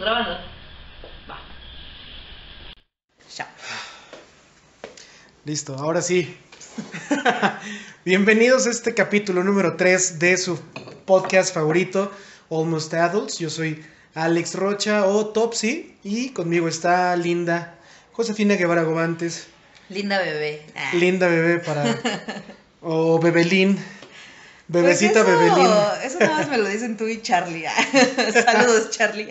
Grabando. Va. Ya. Listo, ahora sí. Bienvenidos a este capítulo número 3 de su podcast favorito, Almost Adults. Yo soy Alex Rocha o Topsy y conmigo está Linda Josefina Guevara Gobantes. Linda bebé. Ah. Linda bebé para... o Bebelín. Pues Bebecita eso, Bebelín. Eso nada más me lo dicen tú y Charlie. Saludos, Charlie.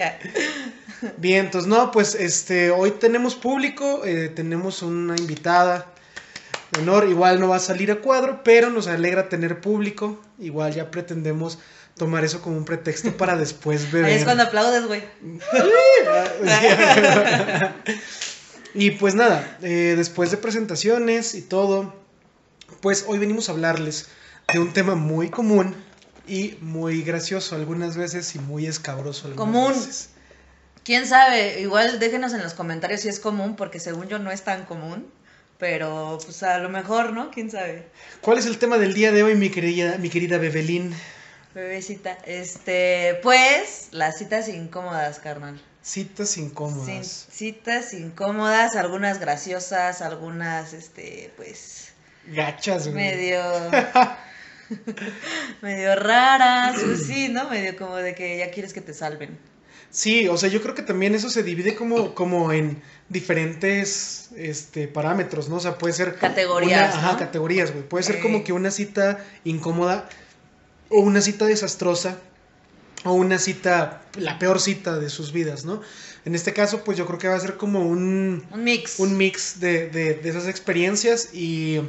Bien, entonces no, pues este, hoy tenemos público, eh, tenemos una invitada de honor, igual no va a salir a cuadro, pero nos alegra tener público, igual ya pretendemos tomar eso como un pretexto para después beber. Ahí es cuando aplaudes, güey. y pues nada, eh, después de presentaciones y todo, pues hoy venimos a hablarles de un tema muy común y muy gracioso algunas veces y muy escabroso algunas Común. veces. ¿Quién sabe? Igual déjenos en los comentarios si es común, porque según yo no es tan común. Pero, pues a lo mejor, ¿no? ¿Quién sabe? ¿Cuál es el tema del día de hoy, mi querida, mi querida Bebelín? Bebecita. Este, pues, las citas incómodas, carnal. Citas incómodas. citas incómodas, algunas graciosas, algunas, este, pues, Gachas, güey. medio medio pues sí, ¿no? Medio como de que ya quieres que te salven. Sí, o sea, yo creo que también eso se divide como, como en diferentes este, parámetros, ¿no? O sea, puede ser... Categorías, una- ajá, categorías, güey. Puede ser como que una cita incómoda o una cita desastrosa o una cita, la peor cita de sus vidas, ¿no? En este caso, pues yo creo que va a ser como un... Un mix. un mix de, de- de esas experiencias y,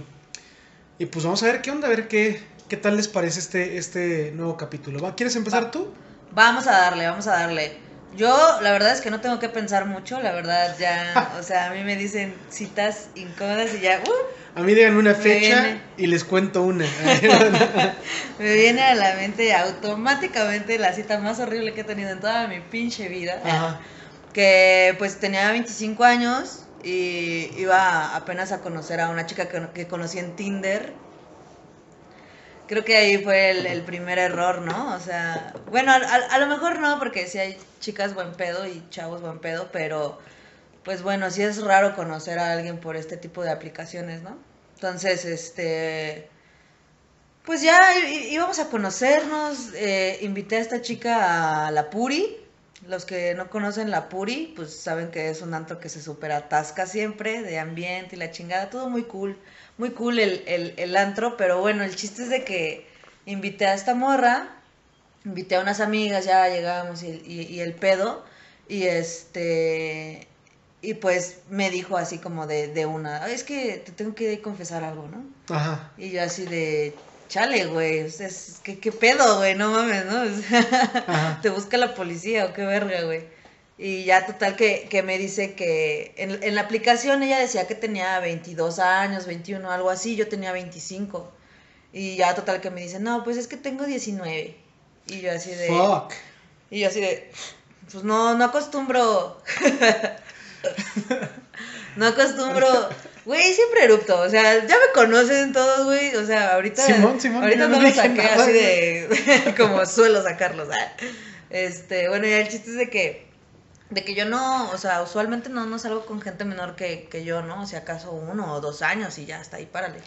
y pues vamos a ver qué onda, a ver qué, qué tal les parece este, este nuevo capítulo. ¿Va? ¿Quieres empezar Va. tú? Vamos a darle, vamos a darle. Yo, la verdad es que no tengo que pensar mucho, la verdad ya, o sea, a mí me dicen citas incómodas y ya, uh, A mí díganme una fecha viene. y les cuento una. me viene a la mente automáticamente la cita más horrible que he tenido en toda mi pinche vida. Ajá. que pues tenía 25 años y iba apenas a conocer a una chica que, que conocí en Tinder. Creo que ahí fue el, primer error, ¿no? O sea, bueno, a, a- lo mejor no, porque sí hay chicas buen pedo y chavos buen pedo, pero pues bueno, sí es raro conocer a alguien por este tipo de aplicaciones, ¿no? Entonces, este, pues ya íbamos a conocernos, eh, invité a esta chica a la Puri. Los que no conocen la Puri, pues saben que es un antro que se super atasca siempre, de ambiente y la chingada, todo muy cool, muy cool el, el, el antro, pero bueno, el chiste es de que invité a esta morra, invité a unas amigas, ya llegamos y, y, y el pedo, y este, y pues me dijo así como de, de una, "Ay, es que te tengo que confesar algo, ¿no? Ajá. Y yo así de, chale, güey, o sea, es- ¿qué, qué pedo, güey? No mames, ¿no? O sea, Ajá. te busca la policía o qué verga, güey. Y ya total que, que me dice que en, en la aplicación ella decía que tenía 22 años, 21, algo así, yo tenía 25. Y ya total que me dice, no, pues es que tengo 19. Y yo así de... Fuck. Y yo así de, pues no, no acostumbro. no acostumbro. Güey, siempre erupto. O sea, ya me conocen todos, güey. O sea, ahorita. Simón, Simón, ahorita no no lo saqué nada, así de. como suelo sacarlos. ah. Este, bueno, ya el chiste es de que. De que yo no, o sea, usualmente no, no salgo con gente menor que, que yo, ¿no? O sea, acaso uno o dos años y ya está ahí, párale.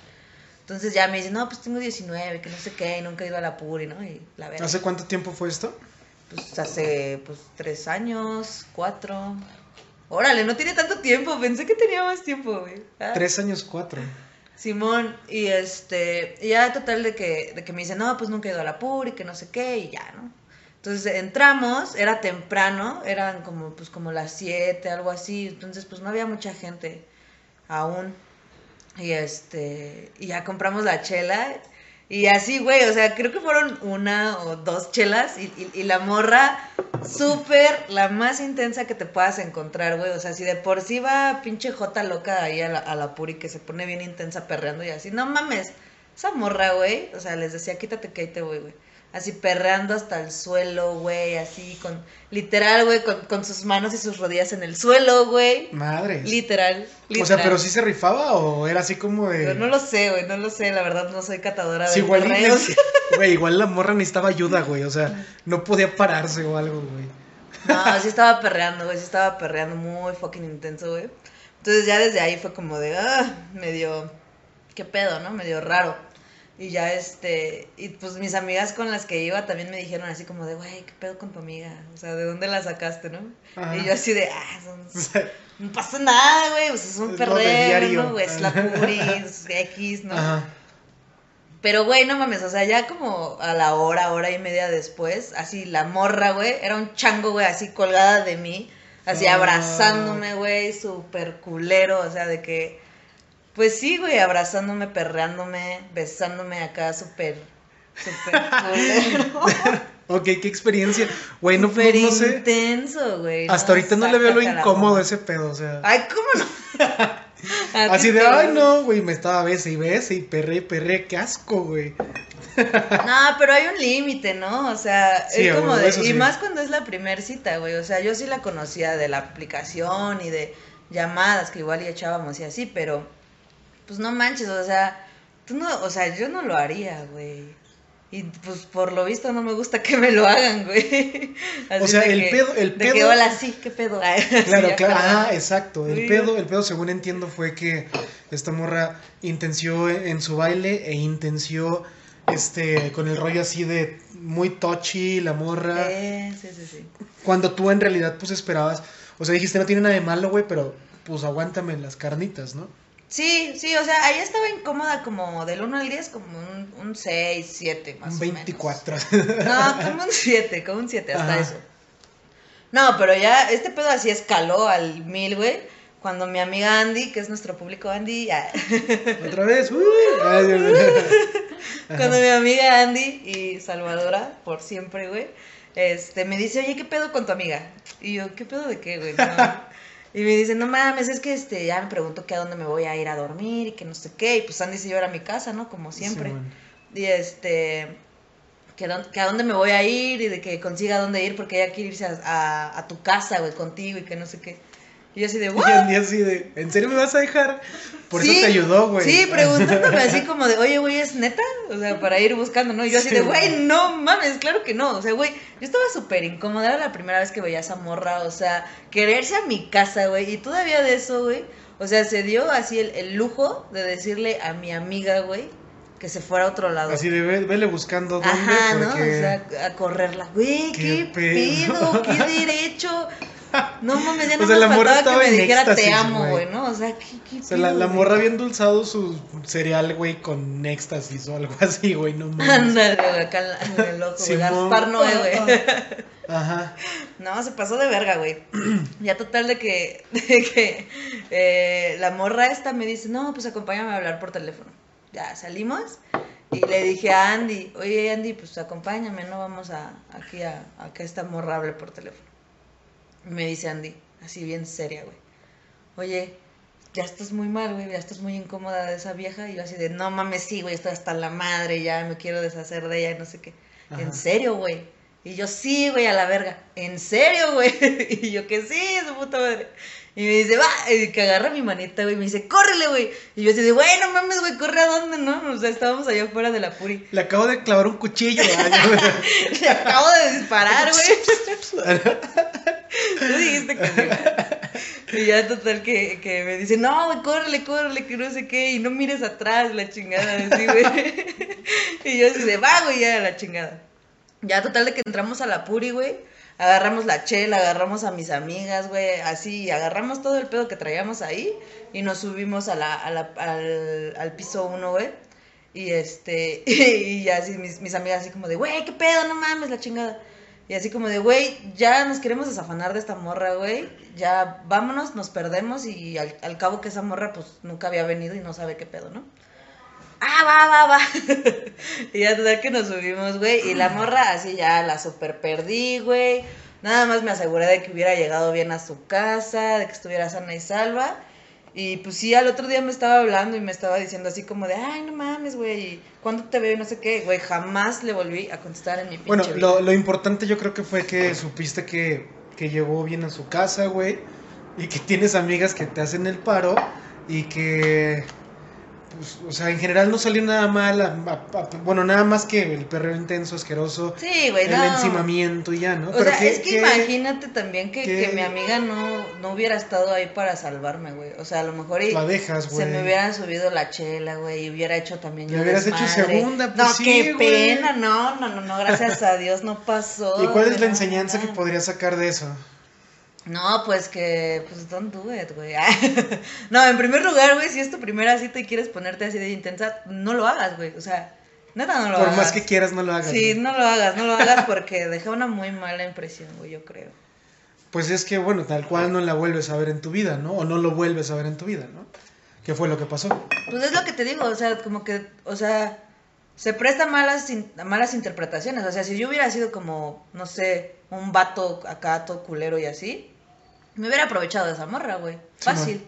Entonces ya me dice, no, pues tengo 19, que no sé qué, y nunca he ido a la Puri, ¿no? Y la verdad. ¿Hace cuánto tiempo fue esto? Pues hace pues tres años, cuatro. Órale, no tiene tanto tiempo, pensé que tenía más tiempo, güey. Ah, Tres años, cuatro. Simón, y este, ya total de que, de que me dice, no, pues nunca he ido a la PUR y que no sé qué, y ya, ¿no? Entonces entramos, era temprano, eran como, pues como las siete, algo así, entonces pues no había mucha gente aún. Y este, y ya compramos la chela, y así, güey, o sea, creo que fueron una o dos chelas, y, y- y la morra, súper, la más intensa que te puedas encontrar, güey, o sea, si de por sí va pinche jota loca ahí a la, a la puri que se pone bien intensa perreando y así, no mames, esa morra, güey, o sea, les decía, quítate que ahí te güey. Así perreando hasta el suelo, güey, así con, literal, güey, con, con sus manos y sus rodillas en el suelo, güey. Madre. Literal, literal. O sea, pero sí se rifaba o era así como de. Pero no lo sé, güey, no lo sé, la verdad no soy catadora Sí, de igual, güey, igual la morra necesitaba ayuda, güey. O sea, no podía pararse o algo, güey. No, sí estaba perreando, güey, sí estaba perreando muy fucking intenso, güey. Entonces ya desde ahí fue como de, ah, medio, qué pedo, ¿no? Medio raro. Y ya este, y pues mis amigas con las que iba también me dijeron así como de, güey, qué pedo con tu amiga, o sea, ¿de dónde la sacaste, no? Ajá. Y yo así de, ah, son- no pasa nada, güey, pues es un diario. ¿no? Güey, es la puri, es X, ¿no? Ajá. Pero, güey, no mames, o sea, ya como a la hora, hora y media después, así la morra, güey, era un chango, güey, así colgada de mí, así Ah. abrazándome, güey, súper culero, o sea, de que, pues sí, güey, abrazándome, perreándome, besándome acá, súper, súper. Ok, qué experiencia. Güey, no, Súper no sé. intenso, güey. Hasta ahorita no le veo lo incómodo a ese pedo, o sea. Ay, ¿cómo no? A ti Así de, te- ay, no, güey, me estaba bese y bese y perre y perre, qué asco, güey. No, pero hay un límite, ¿no? O sea, Sí, es como de, eso y sí. más cuando es la primer cita, güey. O sea, yo sí la conocía de la aplicación y de llamadas que igual y echábamos y así, pero pues no manches, o sea, tú no, o sea, yo no lo haría, güey. Y pues por lo visto no me gusta que me lo hagan, güey. Así O sea, el que- pedo- el de que pedo- hola, sí, qué pedo. Así Claro, claro. Ah, exacto. El Sí. pedo, el pedo, según entiendo, fue que esta morra intenció en su baile e intenció este con el rollo así de muy touchy, la morra. Eh, sí, sí, sí. Cuando tú en realidad pues esperabas, o sea, dijiste no tiene nada de malo, güey, pero pues aguántame las carnitas, ¿no? Sí, sí, o sea, ahí estaba incómoda como del 1 al 10, como un, un 6, 7 más Un o 24. menos. No, como un 7, como un 7, hasta Ajá. eso. No, pero ya este pedo así escaló al mil, güey. Cuando mi amiga Andy, que es nuestro público Andy, ya- Otra vez. uh, ay, Dios mío. cuando mi amiga Andy y Salvadora, por siempre, güey, este, me dice, oye, ¿qué pedo con tu amiga? Y yo, ¿qué pedo de qué, güey? No. Y me dice, no mames, es que este, ya me pregunto que a dónde me voy a ir a dormir y que no sé qué. Y pues Andy se lleva a mi casa, ¿no? Como siempre. Sí, bueno. Y este, que, que a dónde me voy a ir y de que consiga dónde ir porque ella quiere irse a, a- a tu casa, güey, contigo y que no sé qué. Y yo así de, Y ¿what? Andy así de, ¿en serio me vas a dejar? Por Sí, eso te ayudó, güey. Sí, preguntándome así como de, oye, güey, ¿es neta? O sea, para ir buscando, ¿no? Y yo así Sí, de, güey. no mames, claro que no. O sea, güey, yo estaba súper incómoda. Era la primera vez que veía a esa morra. O sea, quererse a mi casa, güey. Y todavía de eso, güey. O sea, se dio así el, el lujo de decirle a mi amiga, güey, que se fuera a otro lado. Así de, ve- vele buscando dónde, Ajá, ¿no? O sea, a correrla. Güey, Qué qué, pedo. pedo, qué derecho. No mames, ya O no sea, me la morra faltaba que estaba me dijera te amo, güey. ¿no? O sea, qué, qué O sea, la, morra había endulzado su cereal, güey, con éxtasis o algo así, güey, no mames. Ándale, güey, acá el ojo, güey. Gaspar Noé, güey. Ajá. No, se pasó de verga, güey. Ya total de que, de que eh, la morra esta me dice, no, pues acompáñame a hablar por teléfono. Ya salimos y le dije a Andy, oye Andy, pues acompáñame, no vamos a aquí a, a que esta morra hable por teléfono. Me dice Andy, así bien seria, güey. Oye, ya estás muy mal, güey, ya estás muy incómoda de esa vieja. Y yo así de, no mames, sí, güey, estoy hasta la madre, ya me quiero deshacer de ella y no sé qué. Ajá. ¿En serio, güey? Y yo, sí, güey, a la verga. ¿En serio, güey? Y yo, que sí, su puta madre. Y me dice, va, y que agarra mi manita, güey, y me dice, córrele, güey. Y yo así de, güey, no mames, güey, corre a dónde, ¿no? O sea, estábamos allá afuera de la puri. Le acabo de clavar un cuchillo. ay, Le acabo de disparar, güey. Tú dijiste conmigo. Y ya total que, que me dice, no, córrele, córrele, que no sé qué, y no mires atrás, la chingada, así, güey. Y yo así de, va, güey, ya, la chingada. Ya total de que entramos a la puri, güey. Agarramos la chela, agarramos a mis amigas, güey, así, agarramos todo el pedo que traíamos ahí y nos subimos a al, al piso uno, güey. Y este, y ya así, mis, mis amigas así como de, güey, qué pedo, no mames, la chingada. Y así como de, güey, ya nos queremos desafanar de esta morra, güey. Ya vámonos, nos perdemos y al, al cabo que esa morra pues nunca había venido y no sabe qué pedo, ¿no? Ah, va, va, va. y ya total que nos subimos, güey. Y la morra así ya la super perdí, güey. Nada más me aseguré de que hubiera llegado bien a su casa, de que estuviera sana y salva. Y pues sí, al otro día me estaba hablando y me estaba diciendo así como de, ay, no mames, güey, ¿cuándo te veo? Y no sé qué, güey, jamás le volví a contestar en mi pinche Bueno, vida. lo, lo importante yo creo que fue que supiste que, que llegó bien a su casa, güey. Y que tienes amigas que te hacen el paro. Y que, pues, o sea, en general no salió nada mal, a- a- a- bueno, nada más que el perreo intenso, asqueroso, Sí, güey, el no. encimamiento y ya, ¿no? O sea, ¿qué- es que qué- imagínate también que, qué- que mi amiga no, no hubiera estado ahí para salvarme, güey. O sea, a lo mejor y dejas, se me hubieran subido la chela, güey, y hubiera hecho también yo hubieras hecho desmadre. segunda, pues No, sí, qué güey. pena, no, no, no, no, gracias a Dios no pasó. ¿Y cuál es la enseñanza no, que podría sacar de eso? No, pues que, pues don't do it, güey. no, en primer lugar, güey, si es tu primera cita y quieres ponerte así de intensa, no lo hagas, güey. O sea, neta no lo Por hagas. más que quieras, no lo hagas. Sí, güey. no lo hagas, no lo hagas porque deja una muy mala impresión, güey, yo creo. Pues es que, bueno, tal cual no la vuelves a ver en tu vida, ¿no? O no lo vuelves a ver en tu vida, ¿no? ¿Qué fue lo que pasó? Pues es lo que te digo, o sea, como que, o sea, se presta malas, malas interpretaciones. O sea, si yo hubiera sido como, no sé, un vato acá todo culero y así, me hubiera aprovechado de esa morra, güey. Sí, Fácil.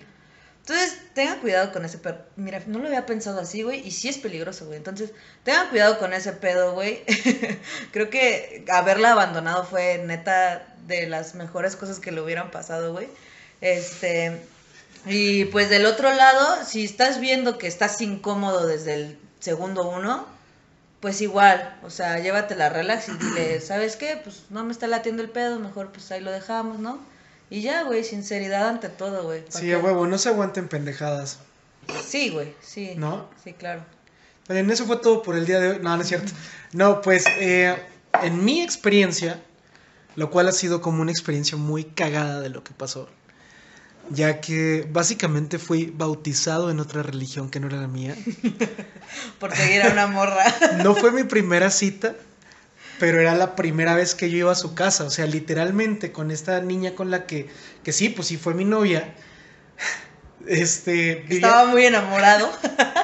Entonces, tengan cuidado con ese pedo. Mira, no lo había pensado así, güey, y sí es peligroso, güey. Entonces, tengan cuidado con ese pedo, güey. Creo que haberla abandonado fue neta de las mejores cosas que le hubieran pasado, güey. Este, y pues del otro lado, si estás viendo que estás incómodo desde el segundo uno, pues igual, o sea, llévatela relax y dile, ¿sabes qué? Pues no me está latiendo el pedo, mejor pues ahí lo dejamos, ¿no? Y ya, güey, sinceridad ante todo, güey. ¿pa' Sí, a huevo, no se aguanten pendejadas, Sí, güey, sí. ¿no? Sí, claro. Bien, eso fue todo por el día de hoy. No, no es cierto. No, pues eh, en mi experiencia, lo cual ha sido como una experiencia muy cagada de lo que pasó, ya que básicamente fui bautizado en otra religión que no era la mía. Por seguir a una morra. No fue mi primera cita, pero era la primera vez que yo iba a su casa. O sea, literalmente con esta niña con la que, que sí, pues sí fue mi novia. Este, vivía- Estaba muy enamorado.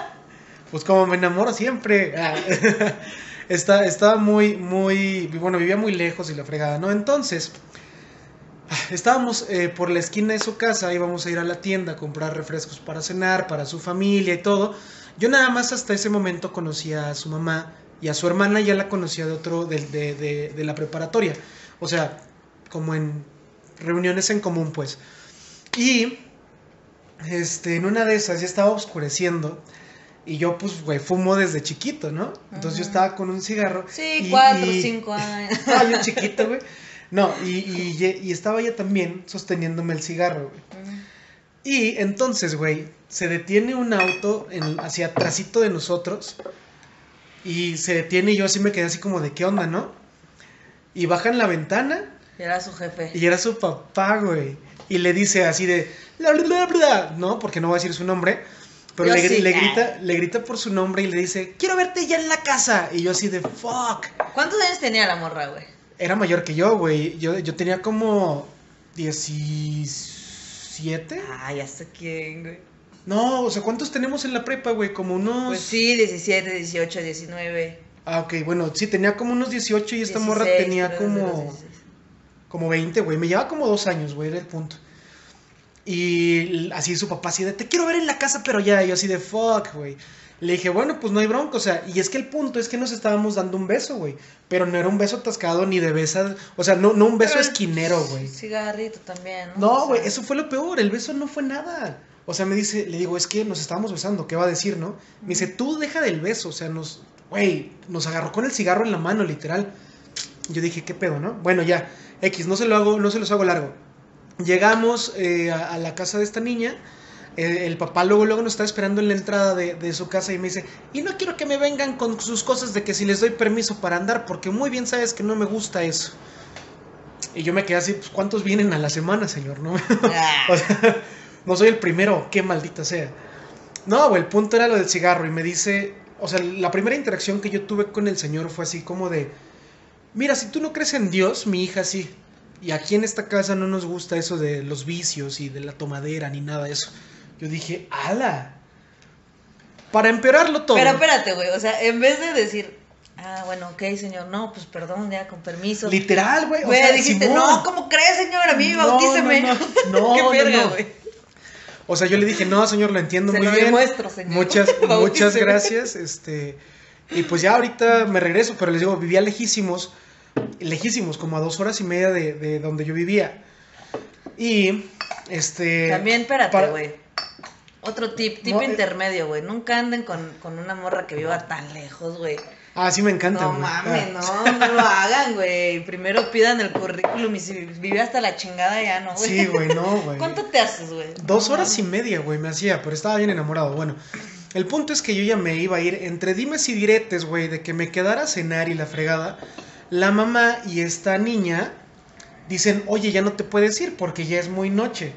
pues como me enamoro siempre. Ah. Está- estaba muy, muy, bueno, vivía muy lejos y la fregada, ¿no? Entonces, estábamos eh, por la esquina de su casa, íbamos a ir a la tienda a comprar refrescos para cenar, para su familia y todo. Yo nada más hasta ese momento conocía a su mamá y a su hermana ya la conocía de otro, de, de- de- de la preparatoria. O sea, como en reuniones en común, pues. Y, este, en una de esas ya estaba oscureciendo. Y yo, pues, güey, fumo desde chiquito, ¿no? Entonces yo estaba con un cigarro. Sí, y- cuatro, y- cinco años. Estaba yo chiquito, güey. No, y, y, estaba ella también sosteniéndome el cigarro, güey. Y entonces, güey, se detiene un auto en, hacia atrásito de nosotros. Y se detiene y yo así me quedé así como de qué onda, ¿no? Y bajan la ventana Era su jefe. y era su papá, güey. Y le dice así de bla, bla, bla, no, porque no va a decir su nombre. Pero le, sí. le grita, le grita por su nombre y le dice, quiero verte ya en la casa. Y yo así de fuck. ¿Cuántos años tenía la morra, güey? Era mayor que yo, güey. Yo, yo tenía como 17. Ah, ya sé quién, güey. No, o sea, ¿cuántos tenemos en la prepa, güey? Como unos... Pues sí, 17, 18, 19. Ah, ok, bueno, sí, tenía como unos 18 y esta morra 16, tenía como... 16. Como 20, güey. Me llevaba como dos años, güey, era el punto. Y así su papá, así de, te quiero ver en la casa, pero ya. Yo así de, fuck, güey. Le dije, bueno, pues no hay bronca, o sea, y es que el punto es que nos estábamos dando un beso, güey. Pero no era un beso atascado ni de besa, o sea, no, no un beso Pero- esquinero, güey. Cigarrito también, ¿no? O No, sea, güey, eso fue lo peor, el beso no fue nada. O sea, me dice, le digo, es que nos estábamos besando, ¿qué va a decir, no? Me dice, tú deja del beso, o sea, nos, güey, nos agarró con el cigarro en la mano, literal. Yo dije, ¿qué pedo, no? Bueno, ya, X, no se lo hago, no se los hago largo. Llegamos eh, a, a la casa de esta niña, eh, el papá luego, luego nos está esperando en la entrada de, de su casa y me dice, y no quiero que me vengan con sus cosas de que si les doy permiso para andar, porque muy bien sabes que no me gusta eso. Y yo me quedé así, pues, ¿cuántos vienen a la semana, señor? ¿No? Ah, O sea, no soy el primero, qué maldita sea. No, güey, el punto era lo del cigarro y me dice, o sea, la primera interacción que yo tuve con el señor fue así como de, mira, si tú no crees en Dios, mi hija sí. Y aquí en esta casa no nos gusta eso de los vicios y de la tomadera ni nada de eso. Yo dije, ala. Para empeorarlo todo. Pero espérate, güey, o sea, en vez de decir, ah, bueno, ok, señor, no, pues perdón, ya, con permiso. Literal, güey. o Güey, sea, dijiste, Simón. no, ¿cómo crees, señor? A mí bautíceme. no, no. No. O sea, yo le dije, no, señor, lo entiendo Se muy lo bien. demuestro, señor. Muchas, muchas gracias. Este, y pues ya ahorita me regreso, pero les digo, vivía lejísimos, lejísimos, como a dos horas y media de, de donde yo vivía. Y, este. También, espérate, para- güey. Otro tip, tip No, eh. intermedio, güey. Nunca anden con, con una morra que viva tan lejos, güey. Ah, sí me encanta. No mames, Ah. no, no lo hagan, güey. Primero pidan el currículum y si vive hasta la chingada ya no, güey. Sí, güey, no, güey. ¿Cuánto te haces, güey? Dos No horas y media, güey, me hacía, pero estaba bien enamorado. Bueno, el punto es que yo ya me iba a ir entre dimes y diretes, güey, de que me quedara a cenar y la fregada. La mamá y esta niña dicen, oye, ya no te puedes ir porque ya es muy noche.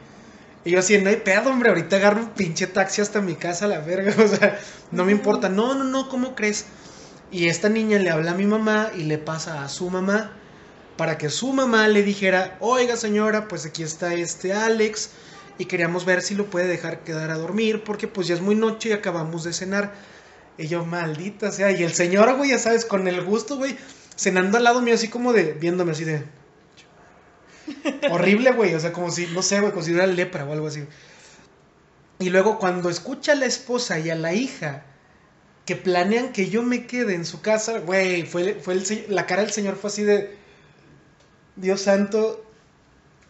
Y yo así, no hay pedo, hombre, ahorita agarro un pinche taxi hasta mi casa, la verga, o sea, no me importa. No, no, no, ¿cómo crees? Y esta niña le habla a mi mamá y le pasa a su mamá para que su mamá le dijera, oiga señora, pues aquí está este Alex y queríamos ver si lo puede dejar quedar a dormir porque pues ya es muy noche y acabamos de cenar. Y yo, maldita sea, y el señor, güey, ya sabes, con el gusto, güey, cenando al lado mío así como de, viéndome así de... Horrible, güey, o sea, como si, no sé, güey, como si fuera lepra o algo así. Y luego cuando escucha a la esposa y a la hija que planean que yo me quede en su casa, güey, fue, fue el, la cara del señor fue así de, Dios santo,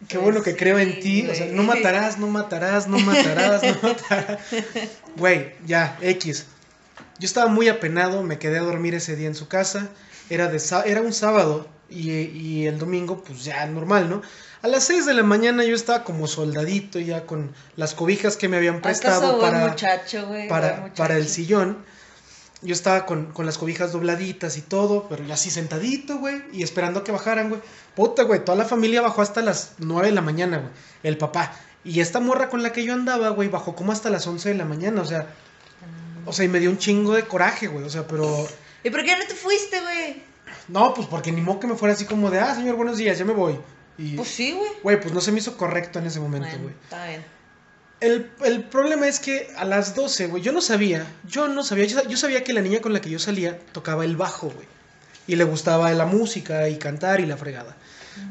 qué bueno que creo en ti, o sea, no matarás, no matarás, no matarás, no matarás. Güey, ya, X. Yo estaba muy apenado, me quedé a dormir ese día en su casa, era, de, era un sábado y, y el domingo, pues ya normal, ¿no? A las 6 de la mañana yo estaba como soldadito ya con las cobijas que me habían prestado ¿Acaso buen para muchacho, güey? para, muchacho. para el sillón. Yo estaba con, con las cobijas dobladitas y todo, pero ya así sentadito, güey, y esperando que bajaran, güey. Puta, güey, toda la familia bajó hasta las 9 de la mañana, güey, el papá. Y esta morra con la que yo andaba, güey, bajó como hasta las 11 de la mañana, o sea, o sea, y me dio un chingo de coraje, güey, o sea, pero... ¿Y por qué no te fuiste, güey? No, pues porque ni modo que me fuera así como de, ah, señor, buenos días, ya me voy. Y, Pues sí, güey. güey, pues no se me hizo correcto en ese momento, Bueno, güey. está bien. El, el problema es que a las 12, güey, yo no sabía, yo no sabía, yo, sabía que la niña con la que yo salía tocaba el bajo, güey. Y le gustaba la música y cantar y la fregada.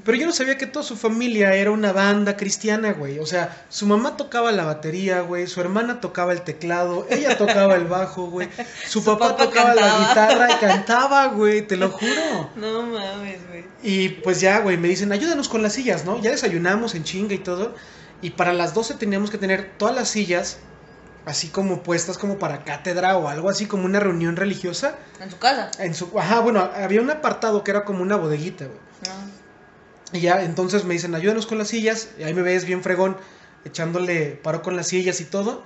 Pero yo no sabía que toda su familia era una banda cristiana, güey. O sea, su mamá tocaba la batería, güey. Su hermana tocaba el teclado. Ella tocaba el bajo, güey. Su, Su papá, papá tocaba la guitarra y cantaba, güey. Te lo juro. No mames, güey. Y pues ya, güey, me dicen, ayúdanos con las sillas, ¿no? Ya desayunamos en chinga y todo. Y para las 12 teníamos que tener todas las sillas así como puestas como para cátedra o algo así como una reunión religiosa. En su casa. En su, ajá, bueno, había un apartado que era como una bodeguita, güey. No. Y ya, entonces me dicen, ayúdanos con las sillas. Y ahí me ves bien fregón, echándole paro con las sillas y todo.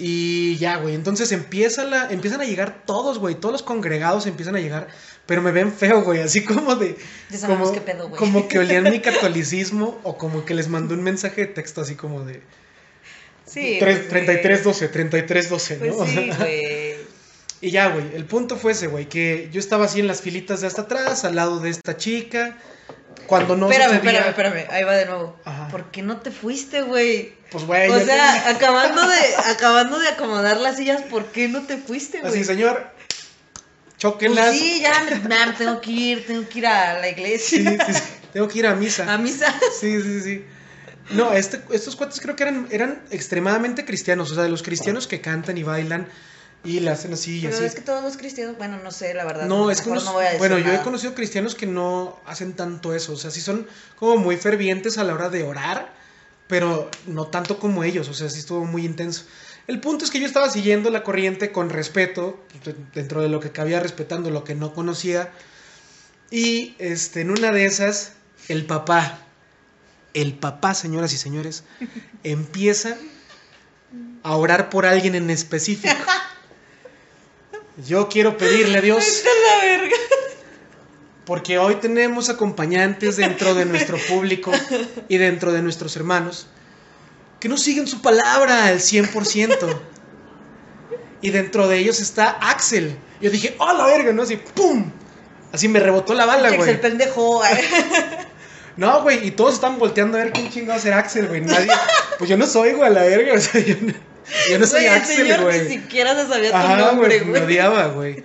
Y ya, güey, entonces empieza la, empiezan a llegar todos, güey, todos los congregados empiezan a llegar, pero me ven feo, güey, así como de... Ya sabemos como, qué pedo, güey. Como que olían mi catolicismo o como que les mandó un mensaje de texto así como de... Sí. tres- pues, 33 12, 33 12, ¿no? Sí, güey. Y ya, güey, el punto fue ese, güey, que yo estaba así en las filitas de hasta atrás, al lado de esta chica, cuando no espérame, espérame, espérame. Ahí va de nuevo. Ajá. ¿Por qué no te fuiste, güey? Pues, güey, O sea, acabando de, acabando de acomodar las sillas, ¿por qué no te fuiste, güey? así, señor, Pues chóquenlas. sí, ya, mam, tengo que ir, tengo que ir a la Sí, iglesia. sí, sí, tengo que ir a misa. A misa. Sí, sí, sí. No, este, estos cuates creo que eran, eran extremadamente cristianos, o sea, de los cristianos que cantan y bailan y le hacen así y Pero así. es que todos los cristianos, bueno, no sé, la verdad. No, es que unos- no voy a decir bueno, yo he conocido cristianos que no hacen tanto eso, o sea, sí son como muy fervientes a la hora de orar, pero no tanto como ellos, o sea, sí estuvo muy intenso. El punto es que yo estaba siguiendo la corriente con respeto, de- dentro de lo que cabía, respetando lo que no conocía, y este, en una de esas, el papá, el papá, señoras y señores, empieza a orar por alguien en específico. Yo quiero pedirle a Dios la verga. porque hoy tenemos acompañantes dentro de nuestro público y dentro de nuestros hermanos que no siguen su palabra al 100%. Y dentro de ellos está Axel. Yo dije, ¡oh, la verga! ¿No? Así, ¡pum! Así me rebotó la bala, güey. el pendejo. No, güey, y todos están volteando a ver quién chingado será Axel, güey. Nadie. Pues yo no soy, güey, a la verga. O sea, yo no, yo no soy Güey, Axel, señor güey. ni siquiera se sabía tu Ajá, nombre, güey, me odiaba, güey.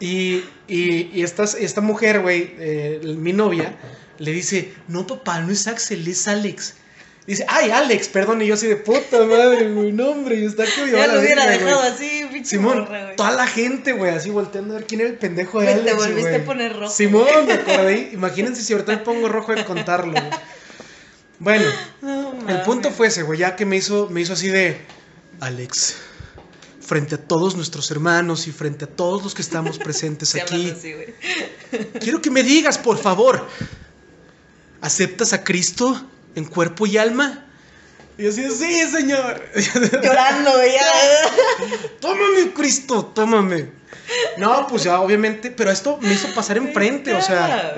Y, y, y esta, esta mujer, güey, eh, mi novia, le dice, no, papá, no es Axel, es Alex. Dice, ay, Alex, perdón, y yo así de puta madre, güey, no, hombre, y está que Ya lo hubiera verga, dejado güey. así, pinche Simón, morra, toda la gente, güey, así volteando a ver quién era el pendejo de Güey, te Alex, volviste güey. a poner rojo. Simón, me acordé. Imagínense si ahorita me pongo rojo de contarlo, güey. Bueno, No, el punto fue ese, güey, ya que me hizo, me hizo así de, Alex, frente a todos nuestros hermanos y frente a todos los que estamos presentes aquí, así, quiero que me digas, por favor, ¿aceptas a Cristo en cuerpo y alma? Y yo así, sí, señor. Llorando, ya. tómame, Cristo, tómame. No, pues ya, obviamente, pero esto me hizo pasar enfrente, o sea,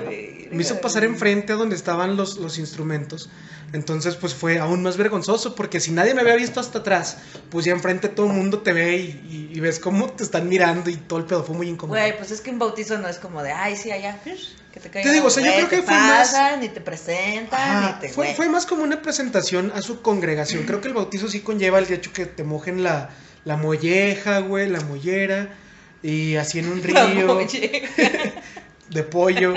me hizo pasar enfrente a donde estaban los, los instrumentos. Entonces, pues fue aún más vergonzoso, porque si nadie me había visto hasta atrás, pues ya enfrente todo el mundo te ve y, y- y ves cómo te están mirando y todo el pedo fue muy incómodo. Güey, pues es que un bautizo no es como de, ay, sí, allá, que te caiga. Te digo, o sea, yo creo que fue más- Ni te presentan, Ajá, ni te. fue, fue más como una presentación a su congregación. Creo que el bautizo sí conlleva el hecho que te mojen la, la molleja, güey, la mollera, y así en un río de pollo.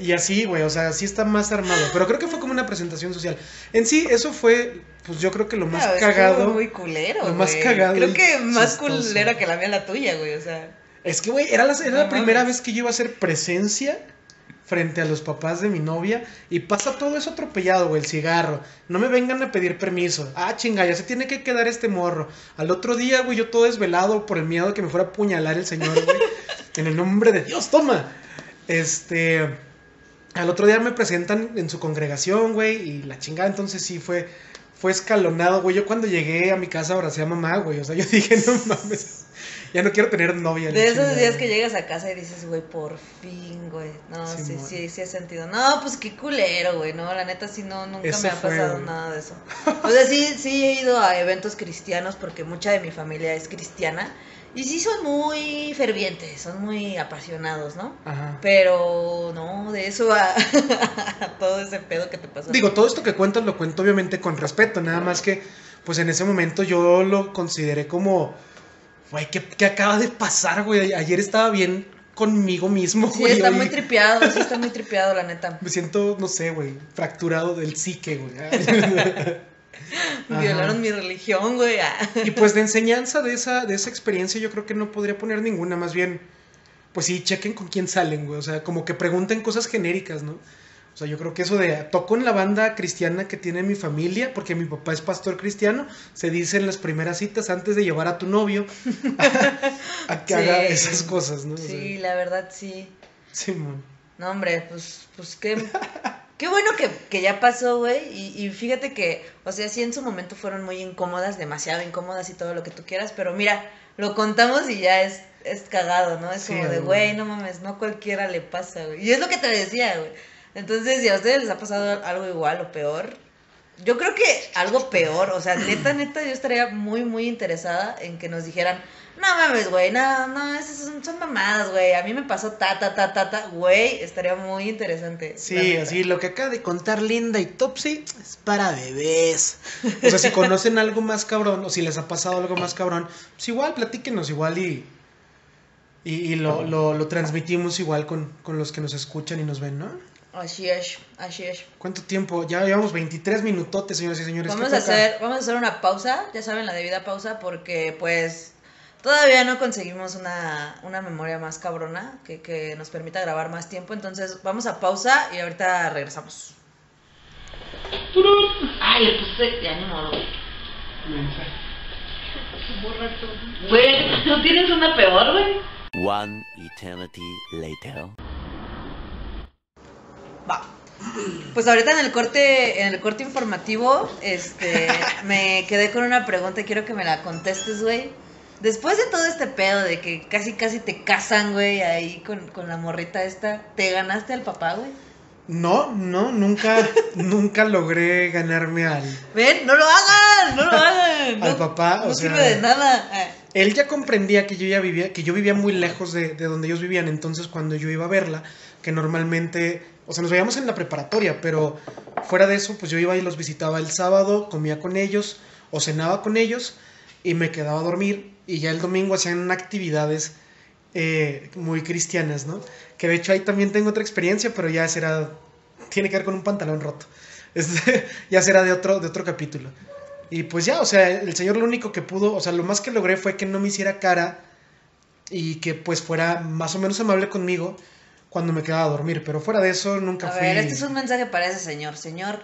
Y así, güey, o sea, sí está más armado. Pero creo que fue como una presentación social. En sí, eso fue, pues yo creo que lo más cagado. muy culero. lo más cagado Creo que más chistoso. culero que la mía la tuya, güey. O sea. Es que, güey, era la, era la primera vez que yo iba a hacer presencia frente a los papás de mi novia y pasa todo eso atropellado, güey, el cigarro. No me vengan a pedir permiso. Ah, chinga, ya se tiene que quedar este morro. Al otro día, güey, yo todo desvelado por el miedo de que me fuera a apuñalar el señor, güey. en el nombre de Dios, toma. Este... Al otro día me presentan en su congregación, güey, y la chingada, entonces sí fue... Fue escalonado, güey. Yo cuando llegué a mi casa abracé a mamá, güey. O sea, yo dije, no mames. Ya no quiero tener novia. De esos chingada, días que llegas a casa y dices, güey, por fin, güey. No, sí, Simón. sí, sí, he sentido. No, pues qué culero, güey. No, la neta, sí, no, nunca me ha fue, pasado güey. nada de eso. O sea, sí, sí he ido a eventos cristianos porque mucha de mi familia es cristiana. Y sí son muy fervientes, son muy apasionados, ¿no? Ajá. Pero no, de eso a, a todo ese pedo que te pasó. Digo, todo esto que cuentas lo cuento obviamente con respeto, nada más que, pues en ese momento yo lo consideré como, güey, ¿qué, qué acaba de pasar, güey? Ayer estaba bien conmigo mismo, Sí, güey. está muy tripeado, sí está muy tripeado, la neta. Me siento, no sé, güey, fracturado del psique, güey. Ajá. Violaron mi religión, güey. Y pues de enseñanza de esa, de esa experiencia yo creo que no podría poner ninguna, más bien, pues sí, chequen con quién salen, güey. O sea, como que pregunten cosas genéricas, ¿no? O sea, yo creo que eso de toco en la banda cristiana que tiene mi familia, porque mi papá es pastor cristiano, se dice en las primeras citas antes de llevar a tu novio a, a que Sí. haga esas cosas, ¿no? O sea, Sí, la verdad, sí. Simón. No, hombre, pues, pues qué, qué bueno que, que ya pasó, güey. Y, y fíjate que, o sea, sí en su momento fueron muy incómodas, demasiado incómodas y todo lo que tú quieras, pero mira, lo contamos y ya es, es cagado, ¿no? Es Sí, como de, güey, no mames, no cualquiera le pasa, güey. Y es lo que te decía, güey. Entonces, si a ustedes les ha pasado algo igual o peor, yo creo que algo peor, o sea, neta, neta, yo estaría muy, muy interesada en que nos dijeran, no mames, güey, no, no, esas son, son mamadas, güey, a mí me pasó ta, ta, ta, ta, ta, güey, estaría muy interesante. Sí, así, lo que acaba de contar Linda y Topsy es para bebés. O sea, si conocen algo más cabrón o si les ha pasado algo más cabrón, pues igual platíquenos igual y, y, y lo, lo, lo transmitimos igual con, con los que nos escuchan y nos ven, ¿no? Así es, así es. ¿Cuánto tiempo? Ya llevamos 23 minutotes, señoras y señores. Vamos ¿Qué a hacer, vamos a hacer una pausa, ya saben, la debida pausa, porque pues todavía no conseguimos una, una memoria más cabrona que, que nos permita grabar más tiempo, entonces vamos a pausa y ahorita regresamos. Ay, le puse, ya ni modo. Güey, ¿tú tienes una peor, güey? One eternity later. Va. Pues ahorita en el corte, en el corte informativo, este, me quedé con una pregunta y quiero que me la contestes, güey. Después de todo este pedo de que casi casi te casan, güey, ahí con, con la morrita esta, ¿te ganaste al papá, güey? No, no, nunca, nunca logré ganarme al... Ven, no lo hagan, no lo hagan. Al no- papá, o no sea- sirve de nada. Él ya comprendía que yo ya vivía, que yo vivía muy lejos de, de donde ellos vivían, entonces cuando yo iba a verla, que normalmente, o sea, nos veíamos en la preparatoria, pero fuera de eso, pues yo iba y los visitaba el sábado, comía con ellos o cenaba con ellos y me quedaba a dormir y ya el domingo hacían actividades eh, muy cristianas, ¿no? Que de hecho ahí también tengo otra experiencia, pero ya será, tiene que ver con un pantalón roto. Ya será de otro, de otro capítulo. Y pues ya, o sea, el señor lo único que pudo, o sea, lo más que logré fue que no me hiciera cara y que pues fuera más o menos amable conmigo cuando me quedaba a dormir. Pero fuera de eso, nunca A fui. ver, este es un mensaje para ese señor. Señor,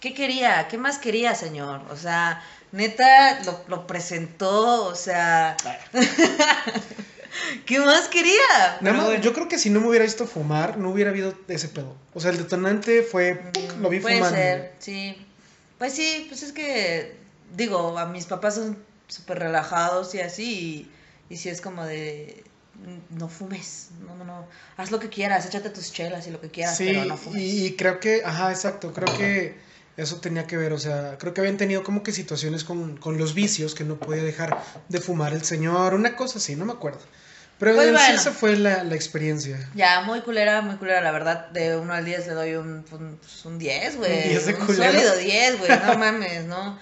¿qué quería? ¿Qué más quería, señor? O sea, Neta, lo, lo presentó, o sea. ¿Qué más quería? Nada Pero más, bueno. Yo creo que si no me hubiera visto fumar, no hubiera habido ese pedo. O sea, el detonante fue, ¡puc! lo vi Puede fumando. ser, sí. Pues sí, pues es que, digo, a mis papás son súper relajados y así, y, y sí es como de, "Mm, no fumes, no, no, no, haz lo que quieras, échate tus chelas y lo que quieras, Sí, pero no fumes. y, y creo que, ajá, exacto, creo que eso tenía que ver, o sea, creo que habían tenido como que situaciones con, con los vicios, que no podía dejar de fumar el señor, una cosa así, no me acuerdo. Pero Pues bueno. esa fue la, la experiencia. Ya, muy culera, muy culera, la verdad, de 1 al 10 le doy un, un, pues, un 10, güey. Un 10 de Un culero. sólido 10, güey, no mames, no.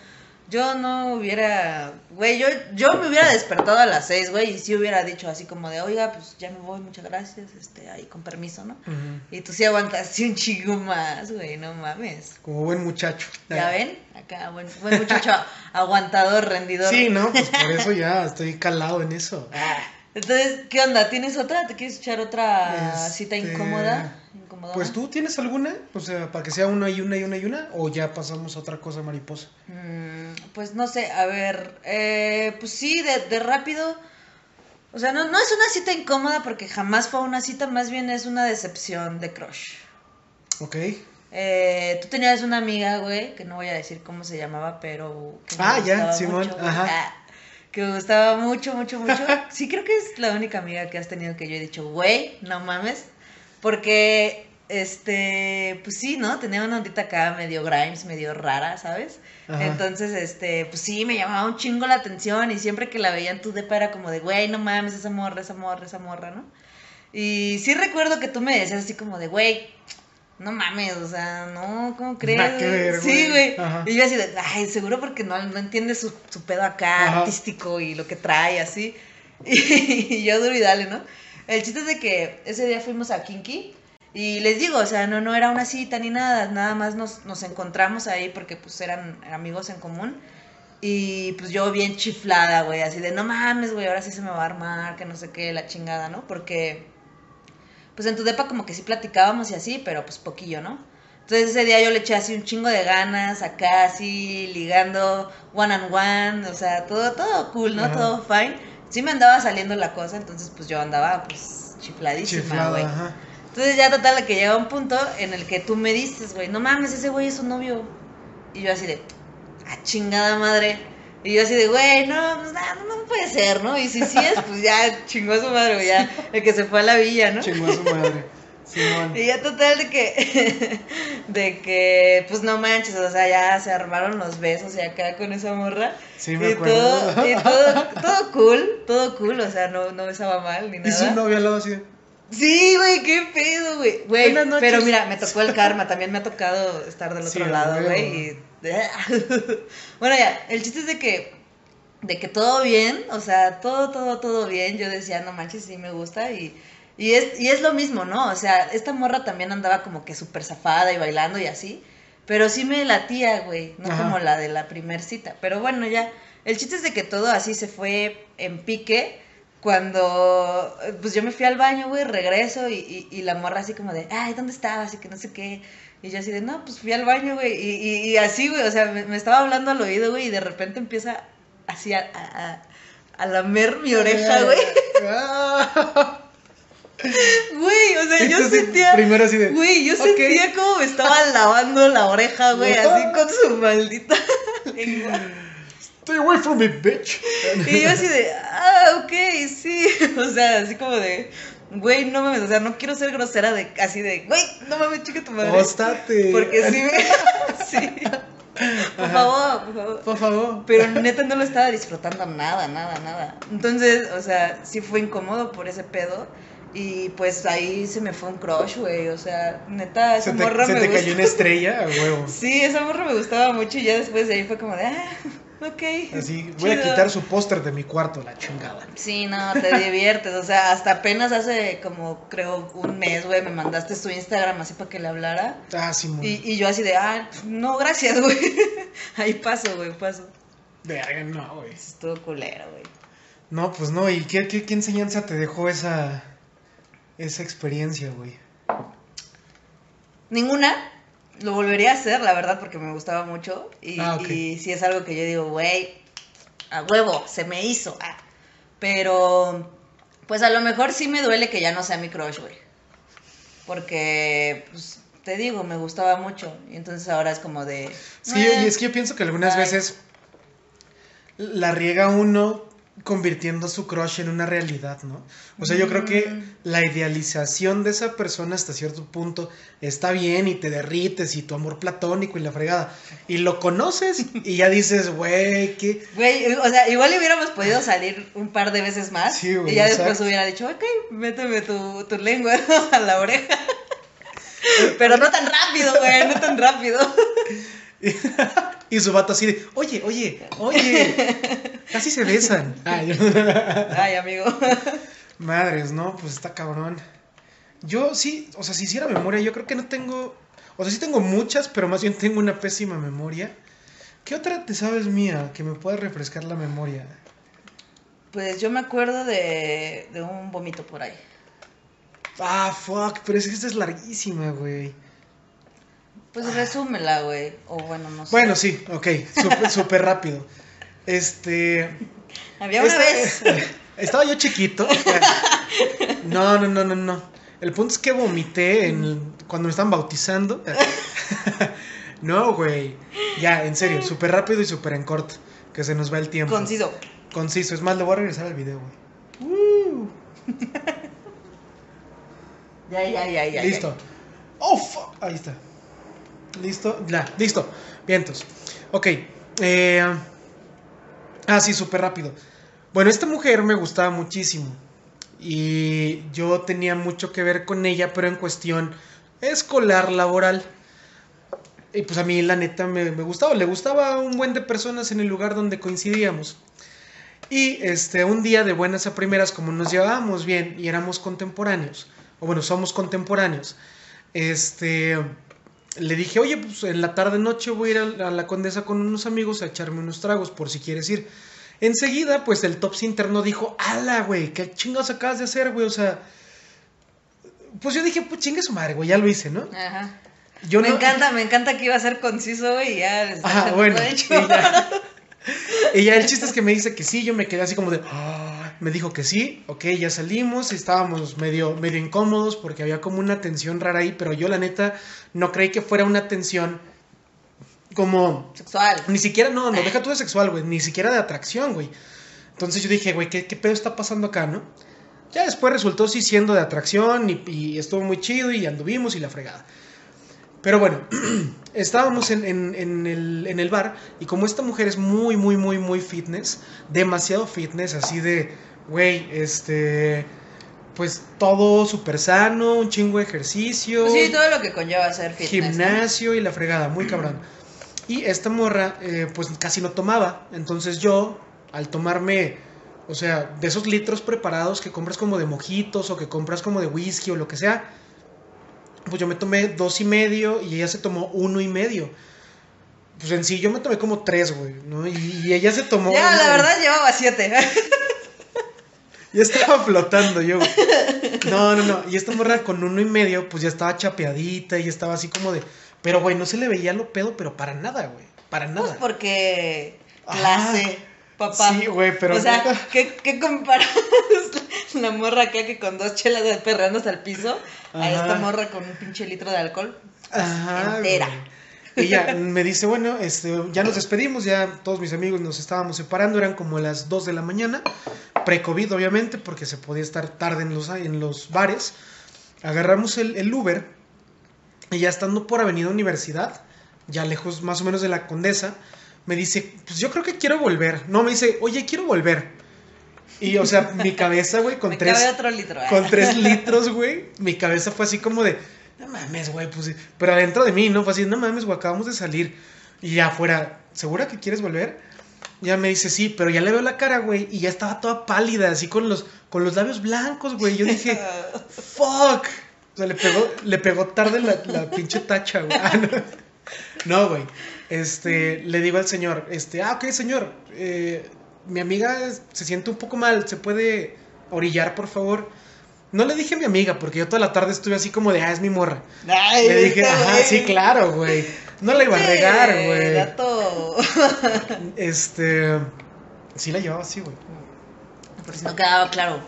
Yo no hubiera, güey, yo, yo me hubiera despertado a las 6, güey, y sí hubiera dicho así como de, oiga, pues ya me voy, muchas gracias, este, ahí con permiso, ¿no? Y tú sí aguantaste un chingo más, güey, no mames. Como buen muchacho. ¿Ya ven? Acá, buen, buen muchacho aguantador, rendidor. Sí, no, pues por eso ya estoy calado en eso. Ah, Entonces, ¿qué onda? ¿Tienes otra? ¿Te quieres echar otra cita Este, incómoda? Pues tú tienes alguna, o sea, para que sea una y una y una y una, o ya pasamos a otra cosa mariposa. Mm, pues no sé, a ver, eh, pues sí, de, de rápido. O sea, no, no es una cita incómoda porque jamás fue una cita, más bien es una decepción de crush. Ok. Eh, tú tenías una amiga, güey, que no voy a decir cómo se llamaba, pero... Que me Ah, ya, Simón, mucho, ajá. Ah, que me gustaba mucho, mucho, mucho. Sí, creo que es la única amiga que has tenido que yo he dicho, güey, no mames. Porque, este, pues sí, ¿no? Tenía una ondita acá medio Grimes, medio rara, ¿sabes? Ajá. Entonces, este, pues sí, me llamaba un chingo la atención y siempre que la veía en tu depa era como de, güey, no mames, esa morra, esa morra, esa morra, ¿no? Y sí recuerdo que tú me decías así como de, güey, no mames, o sea, no, ¿cómo crees? Que ver, sí, güey. Y yo así de, ay, seguro porque no, no entiende su, su pedo acá, Ajá. artístico y lo que trae, así. Y, yo duro y dale, ¿no? El chiste es de que ese día fuimos a Kinky y les digo, o sea, no, no era una cita ni nada, nada más nos, nos encontramos ahí porque pues eran amigos en común. Y pues yo bien chiflada, güey, así de, no mames, güey, ahora sí se me va a armar, que no sé qué, la chingada, ¿no? Porque pues en tu depa como que sí platicábamos y así, pero pues poquillo, ¿no? Entonces ese día yo le eché así un chingo de ganas, acá así, ligando one on one, o sea, todo, todo cool, ¿no? Ajá. Todo fine. Sí me andaba saliendo la cosa, entonces pues yo andaba pues chifladísima, Chiflada, güey. Entonces ya total que llega un punto en el que tú me dices, güey, no mames, ese güey es su novio. Y yo así de, a chingada madre. Y yo así de, güey, no, pues nada, no, no puede ser, ¿no? Y si sí es, pues ya chingó a su madre, güey, ya, el que se fue a la villa, ¿no? Chingó a su madre. Simón. Y ya total de que, de que, pues no manches, o sea, ya se armaron los besos y acá con esa morra. Sí, me y acuerdo. todo, y todo, todo cool, todo cool, o sea, no, no besaba mal ni Y nada. su novio al lado así. Sí, güey, qué pedo, güey. Güey, Buenas noches. pero mira, me tocó el karma, también me ha tocado estar del otro Sí, lado, güey. güey. Y... bueno, ya, el chiste es de que, de que todo bien, o sea, todo, todo, todo bien. Yo decía, no manches, sí me gusta y... Y es, y es lo mismo, ¿no? O sea, esta morra también andaba como que súper zafada y bailando y así. Pero sí me latía, güey. No Ajá. como la de la primer cita. Pero bueno, ya. El chiste es de que todo así se fue en pique. Cuando, pues yo me fui al baño, güey, regreso y, y, y la morra así como de, ay, ¿dónde estabas? Y que no sé qué. Y yo así de, no, pues fui al baño, güey. Y, y, y así, güey, o sea, me, me estaba hablando al oído, güey, y de repente empieza así a, a, a- lamer mi oreja, güey. Ah. Güey, o sea, yo sentía... Primero así de. Güey, yo sentía como me estaba lavando la oreja, güey, así con su maldita lengua. Stay away from me, bitch. Y yo así de, ah, ok, sí. O sea, así como de, güey, no mames, o sea, no quiero ser grosera de, así de, güey, no mames, chica tu madre. Óstate. Porque sí me... sí. Por Ajá. favor, por favor. Por favor. Pero neta no lo estaba disfrutando nada, nada, nada. Entonces, o sea, sí fue incómodo por ese pedo. Y pues ahí se me fue un crush, güey. O sea, neta, esa Se te, morra se me te gusta. cayó una estrella huevo. Sí, esa morra me gustaba mucho y ya después de ahí fue como de, ah, ok. Así, voy a chido". quitar su póster de mi cuarto, la chingada. Sí, no, te diviertes. O sea, hasta apenas hace como, creo, un mes, güey, me mandaste su Instagram así para que le hablara. Ah, Simón. Y, y yo así de, ah, no, gracias, güey. Ahí paso, güey, paso. Verga, no, güey. Estuvo culero, güey. No, pues no, ¿y qué, qué, qué enseñanza te dejó esa, esa experiencia, güey? Ninguna. Lo volvería a hacer, la verdad, porque me gustaba mucho. Y, Ah, y sí es algo que yo digo, güey, a huevo, se me hizo. ah. Pero, pues a lo mejor sí me duele que ya no sea mi crush, güey. Porque, pues, te digo, me gustaba mucho. Y entonces ahora es como de... Sí, "Eh". y es que yo pienso que algunas veces la riega uno convirtiendo su crush en una realidad, ¿no? O sea, yo creo que Mm. la idealización de esa persona hasta cierto punto está bien y te derrites y tu amor platónico y la fregada. Y lo conoces y ya dices, güey, qué... Güey, o sea, igual hubiéramos podido salir un par de veces más. Sí, güey, y ya después hubiera dicho, ok, méteme tu, tu lengua a la oreja. Pero no tan rápido, güey, no tan rápido. Y su vato así de, oye, oye, oye, casi se besan. Ay, Ay, amigo. Madres, ¿no? Pues está cabrón. Yo sí, o sea, si hiciera memoria, yo creo que no tengo. O sea, sí tengo muchas, pero más bien tengo una pésima memoria. ¿Qué otra te sabes mía que me pueda refrescar la memoria? Pues yo me acuerdo de, de un vómito por ahí. Ah, fuck, pero es que esta es larguísima, güey. Pues resúmela, güey. O bueno, no sé. Bueno, sí, ok, súper rápido. Este. Había una esta- vez. Estaba yo chiquito. No, no, no, no, no. El punto es que vomité en, cuando me estaban bautizando. No, güey. Ya, en serio, súper rápido y súper en corto. Que se nos va el tiempo. Conciso. Conciso. Es más, le voy a regresar al video, güey. Ya, ya, ya, ya. Listo. Oh, fuck. Ahí está. Listo. Ya, listo. Vientos. Ok. eh, Ah, sí, súper rápido. Bueno, esta mujer me gustaba muchísimo. Y yo tenía mucho que ver con ella, pero en cuestión escolar, laboral. Y pues a mí, la neta, me, me gustaba. Le gustaba a un buen de personas en el lugar donde coincidíamos. Y este, un día de buenas a primeras, como nos llevábamos bien y éramos contemporáneos, o bueno, somos contemporáneos, este, le dije, oye, pues en la tarde noche voy a ir a la, Condesa con unos amigos a echarme unos tragos, por si quieres ir. Enseguida, pues el Tops interno dijo, ala, güey, ¿qué chingados acabas de hacer, güey? O sea, pues yo dije, pues chingue su madre, güey, ya lo hice, ¿no? Ajá. Yo me no- encanta, me encanta que iba a ser conciso, güey, y ya les Ajá, bueno. Y ya, y ya el chiste es que me dice que sí, yo me quedé así como de... me dijo que sí, ok, ya salimos, estábamos medio, medio incómodos porque había como una tensión rara ahí, pero yo la neta no creí que fuera una tensión como... Sexual. Ni siquiera, no, no, deja tú de sexual, güey, ni siquiera de atracción, güey. Entonces yo dije, güey, ¿qué, ¿qué pedo está pasando acá, no? Ya después resultó sí siendo de atracción y, y estuvo muy chido y anduvimos y la fregada. Pero bueno, estábamos en, en- en el, en el bar y como esta mujer es muy, muy, muy, muy fitness, demasiado fitness, así de, güey, este, pues todo súper sano, un chingo de ejercicio, Pues sí, todo lo que conlleva hacer fitness. ¿no? gimnasio y la fregada, muy cabrón. Y esta morra, eh, pues casi no tomaba, entonces yo, al tomarme, o sea, de esos litros preparados que compras como de mojitos o que compras como de whisky o lo que sea, pues yo me tomé dos y medio y ella se tomó uno y medio. Pues en sí, yo me tomé como tres, güey, ¿no? Y, y ella se tomó. Ya, la verdad llevaba siete. Ya estaba flotando yo, güey. No, no, no. Y esta morra con uno y medio, pues ya estaba chapeadita y estaba así como de. Pero, güey, no se le veía lo pedo, pero para nada, güey. Para nada. Pues porque clase, papá. Sí, güey, pero. o sea, ¿qué, qué comparas la morra acá que con dos chelas de perreando hasta el piso a esta morra con un pinche litro de alcohol? Ajá, entera. güey. Ella me dice, bueno, este, ya nos despedimos, ya todos mis amigos nos estábamos separando, eran como las 2 de la mañana, pre-COVID obviamente, porque se podía estar tarde en los, en los bares. Agarramos el, el Uber y ya estando por Avenida Universidad, ya lejos más o menos de la Condesa, me dice, pues yo creo que quiero volver. No, me dice, oye, quiero volver. Y, o sea, mi cabeza, güey, con Me tres... cabe otro litro. ¿eh? Con tres litros, güey. Mi cabeza fue así como de, no mames, güey, pues. Pero adentro de mí, ¿no? Fue así, no mames, güey, acabamos de salir. Y ya afuera, ¿segura que quieres volver? Ya me dice, sí, pero ya le veo la cara, güey, y ya estaba toda pálida, así con los, con los labios blancos, güey. Yo dije, fuck. O sea, le pegó, le pegó tarde la, la pinche tacha, güey. Ah, no. No, güey. Este, le digo al señor, este, ah, ok, señor, eh, mi amiga se siente un poco mal, ¿se puede orillar, por favor? No le dije a mi amiga, porque yo toda la tarde estuve así como de, ah, es mi morra. Ay, Le dije, ajá, sí, claro, güey. No la iba a regar, güey. Dato. Este. Sí la llevaba así, güey. Por si no quedaba claro.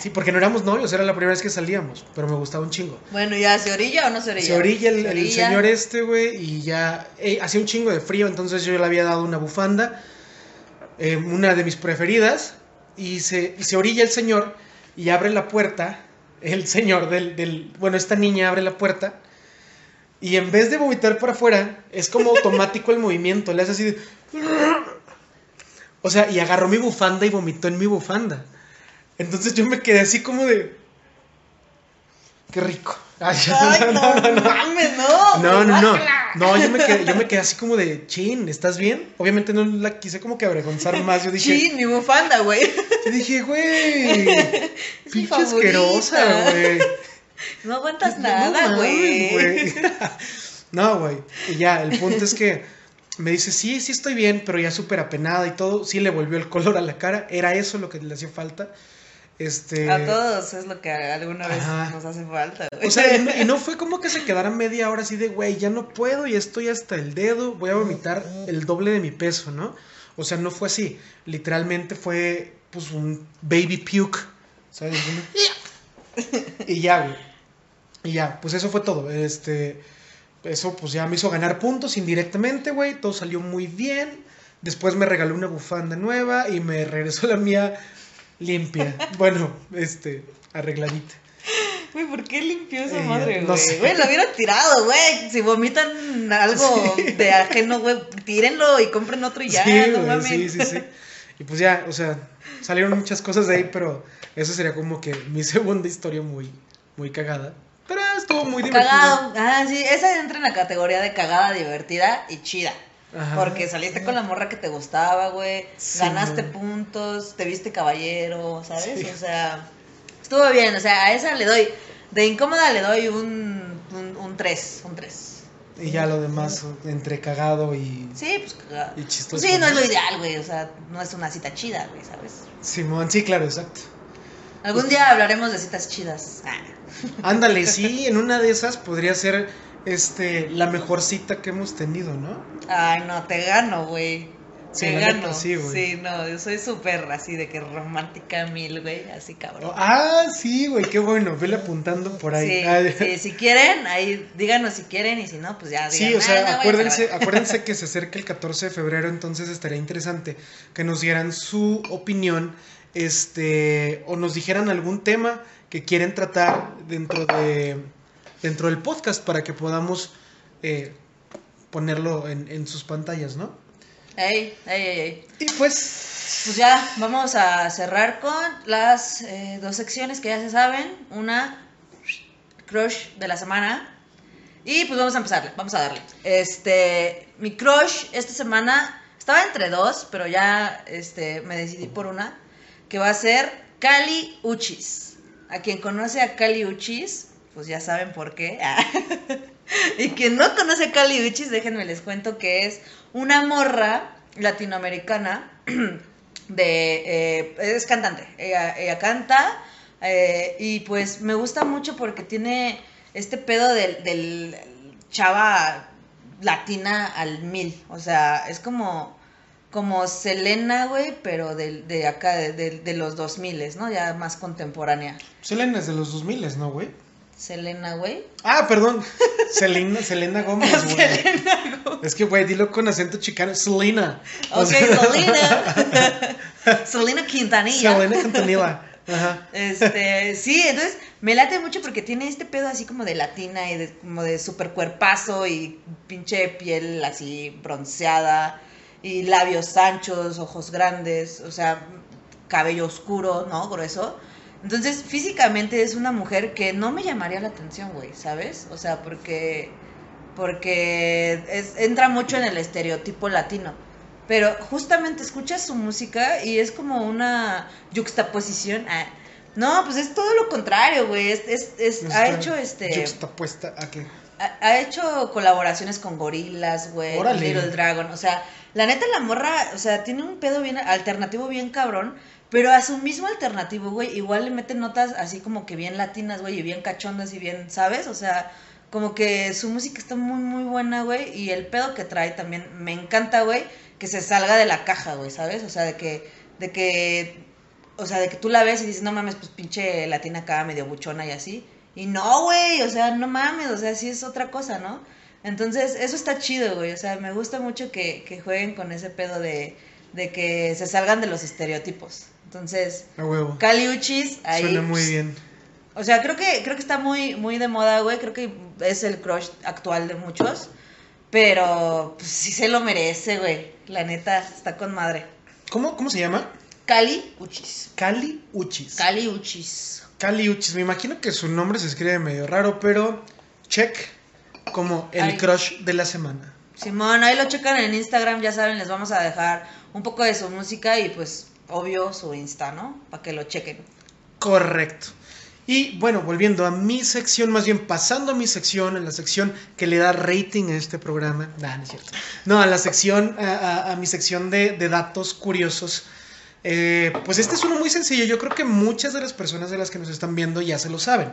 Sí, porque no éramos novios, era la primera vez que salíamos, pero me gustaba un chingo. Bueno, ¿ya se orilla o no se orilla? Se orilla el, Se el orilla. señor este, güey, y ya eh, hacía un chingo de frío, entonces yo le había dado una bufanda, eh, una de mis preferidas, y se, y se orilla el señor y abre la puerta, el señor del, del, bueno, esta niña abre la puerta, y en vez de vomitar para afuera, es como automático el movimiento, le hace así de... O sea, y agarró mi bufanda y vomitó en mi bufanda. Entonces yo me quedé así como de... Qué rico. Ay, Ay, no, mames, no. no, no, no. No, yo me quedé, yo me quedé así como de, chin, ¿estás bien? Obviamente no la quise como que avergonzar más. Yo dije, Sí, mi bufanda, güey. yo dije, güey, pinche asquerosa, güey. No aguantas No nada, güey. No, güey. Y ya, el punto es que me dice, sí, sí estoy bien, pero ya súper apenada y todo. Sí le volvió el color a la cara. Era eso lo que le hacía falta. Este. A todos es lo que alguna vez Ajá. nos hace falta, güey. O sea, y no, y no fue como que se quedara media hora así de, güey, ya no puedo y estoy hasta el dedo, voy a vomitar el doble de mi peso, ¿no? O sea, no fue así. Literalmente fue, pues, un baby puke, ¿sabes? Y ya, güey. Y ya, pues eso fue todo. Este, eso pues ya me hizo ganar puntos indirectamente, güey. Todo salió muy bien. Después me regaló una bufanda nueva y me regresó la mía limpia. Bueno, este, arregladita. Güey, ¿por qué limpió esa Eh, madre, no güey? sé. Güey, la hubiera tirado, güey. Si vomitan algo Sí. de ajeno, güey, tírenlo y compren otro y ya, sí, no güey, mames. sí, sí, sí. Y pues ya, o sea, salieron muchas cosas de ahí, pero eso sería como que mi segunda historia muy, muy cagada. Pero estuvo muy divertido. Cagado. Ah, sí, esa entra en la categoría de cagada, divertida y chida. Ajá. Porque saliste con la morra que te gustaba, güey. Sí, ganaste puntos, te viste caballero, ¿sabes? Sí. O sea, estuvo bien. O sea, a esa le doy, de incómoda le doy un, un, un 3, un 3. Y ya lo demás, entre cagado y Sí, pues cagada. Y Pues chistoso, sí, no es lo ideal, güey. O sea, no es una cita chida, güey, ¿sabes? Simón, sí, claro, exacto. Algún día hablaremos de citas chidas. Ah. Ándale, sí, en una de esas podría ser este la mejor cita que hemos tenido, ¿no? Ay, no, te gano, güey. Sí, te gano. sí, güey. Sí, no, yo soy súper así de que romántica mil, güey, así cabrón. Ah, sí, güey, qué bueno, vele apuntando por ahí. Sí, Ay. sí, si quieren, ahí díganos si quieren y si no, pues ya Sí, digan, o sea, "Ah, no, acuérdense, verga". acuérdense que se acerca el 14 de febrero, entonces estaría interesante que nos dieran su opinión, este, o nos dijeran algún tema que quieren tratar dentro de dentro del podcast para que podamos eh, ponerlo en, en sus pantallas, ¿no? Ey, ey, ey, ey. Y pues, Pues ya, vamos a cerrar con las eh, dos secciones que ya se saben. Una, crush de la semana. Y pues vamos a empezarle, vamos a darle. Este, mi crush esta semana estaba entre dos, pero ya este, me decidí por una, que va a ser Cali Uchis. A quien conoce a Cali Uchis, pues ya saben por qué. y quien no conoce a Cali Uchis, déjenme les cuento que es una morra latinoamericana de eh, es cantante ella, ella canta eh, y pues me gusta mucho porque tiene este pedo del, chava latina al mil o sea es como como Selena güey pero del- de, acá de, de- de los 2000 no ya más contemporánea Selena es de los 2000, ¿no, güey? Selena güey Ah, perdón, Selena, Selena Gómez, güey. Es que, güey, dilo con acento chicano, Selena. O ok sea- Selena Selena Quintanilla Selena Cantanilla. Ajá. Este, sí, entonces me late mucho porque tiene este pedo así como de latina y de, como de super cuerpazo y pinche piel así bronceada y labios anchos, ojos grandes, o sea, cabello oscuro, ¿no? Grueso. Entonces, físicamente es una mujer que no me llamaría la atención, güey, ¿sabes? O sea, porque porque es- entra mucho en el estereotipo latino. Pero justamente escuchas su música y es como una juxtaposición. ah, No, pues es todo lo contrario, güey. Es, es- es- ha Está hecho este. Juxtapuesta a qué. ha, ha hecho colaboraciones con gorilas, güey. Little Dragon, o sea, la neta la morra, o sea, tiene un pedo bien alternativo bien cabrón, pero a su mismo alternativo, güey, igual le mete notas así como que bien latinas, güey, y bien cachondas y bien, ¿sabes? O sea, como que su música está muy, muy buena, güey, y el pedo que trae también me encanta, güey, que se salga de la caja, güey, ¿sabes? O sea, de que, de que, o sea, de que tú la ves y dices, no mames, pues pinche latina acá medio buchona y así. Y no, güey, o sea, no mames, o sea, sí es otra cosa, ¿no? Entonces, eso está chido, güey, o sea, me gusta mucho que, que jueguen con ese pedo de, de que se salgan de los estereotipos. Entonces, A huevo. Cali Uchis, ahí. Suena muy bien. O sea, creo que, creo que está muy, muy de moda, güey. Creo que es el crush actual de muchos. Pero pues, sí se lo merece, güey. La neta, está con madre. ¿Cómo, ¿Cómo se llama? Cali Uchis. Cali Uchis. Cali Uchis. Cali Uchis. Me imagino que su nombre se escribe medio raro, pero check como el Ay. crush de la semana. Simón, ahí lo checan en Instagram, ya saben, les vamos a dejar un poco de su música y pues, obvio, su Insta, ¿no? Para que lo chequen. Correcto. Y bueno, volviendo a mi sección, más bien pasando a mi sección, en la sección que le da rating a este programa. Nah, no es cierto. No, a la sección, a, a- a mi sección de, de datos curiosos. Eh, pues este es uno muy sencillo. Yo creo que muchas de las personas de las que nos están viendo ya se lo saben,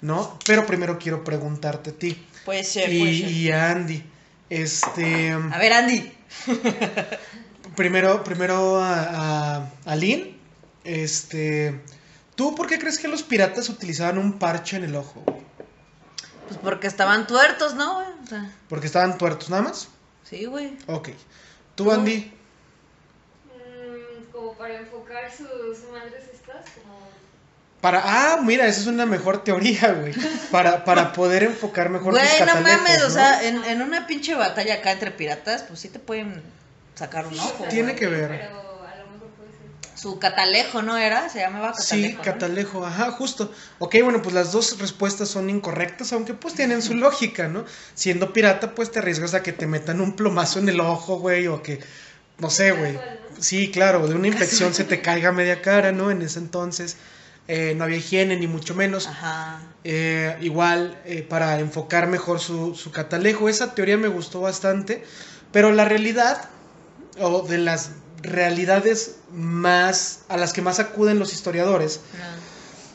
¿no? Pero primero quiero preguntarte a ti Pues ser, y, ser. y a Andy. Este, A ver, Andy. primero, primero a, a, a Lynn. Este, ¿tú por qué crees que los piratas utilizaban un parche en el ojo? güey? Pues porque estaban tuertos, ¿no, güey? O sea, Porque estaban tuertos nada más. sí, güey. Ok. ¿Tú, Andy? Mm, como para enfocar sus madres estas, como... Para, ah, mira, esa es una mejor teoría, güey. Para, para poder enfocar mejor tus Güey, no catalejos, mames, o ¿no? sea, en, en una pinche batalla acá entre piratas, pues sí te pueden sacar un ojo. Tiene que ver. Pero a lo mejor puede ser... Su catalejo, ¿no era? Se llamaba catalejo. Sí, ¿no? catalejo, ajá, justo. Ok, bueno, pues las dos respuestas son incorrectas, aunque pues tienen su lógica, ¿no? Siendo pirata, pues te arriesgas a que te metan un plomazo en el ojo, güey, o que, no sé, güey. Sí, claro, de una infección se te caiga media cara, ¿no? En ese entonces eh, no había higiene, ni mucho menos. Ajá. Eh, igual, eh, para enfocar mejor su, su catalejo, esa teoría me gustó bastante, pero la realidad, o de las realidades más, a las que más acuden los historiadores, No.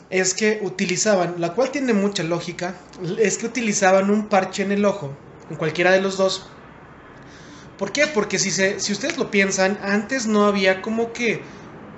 es que utilizaban, la cual tiene mucha lógica, es que utilizaban un parche en el ojo, en cualquiera de los dos. ¿Por qué? Porque si, se, si ustedes lo piensan, antes no había como que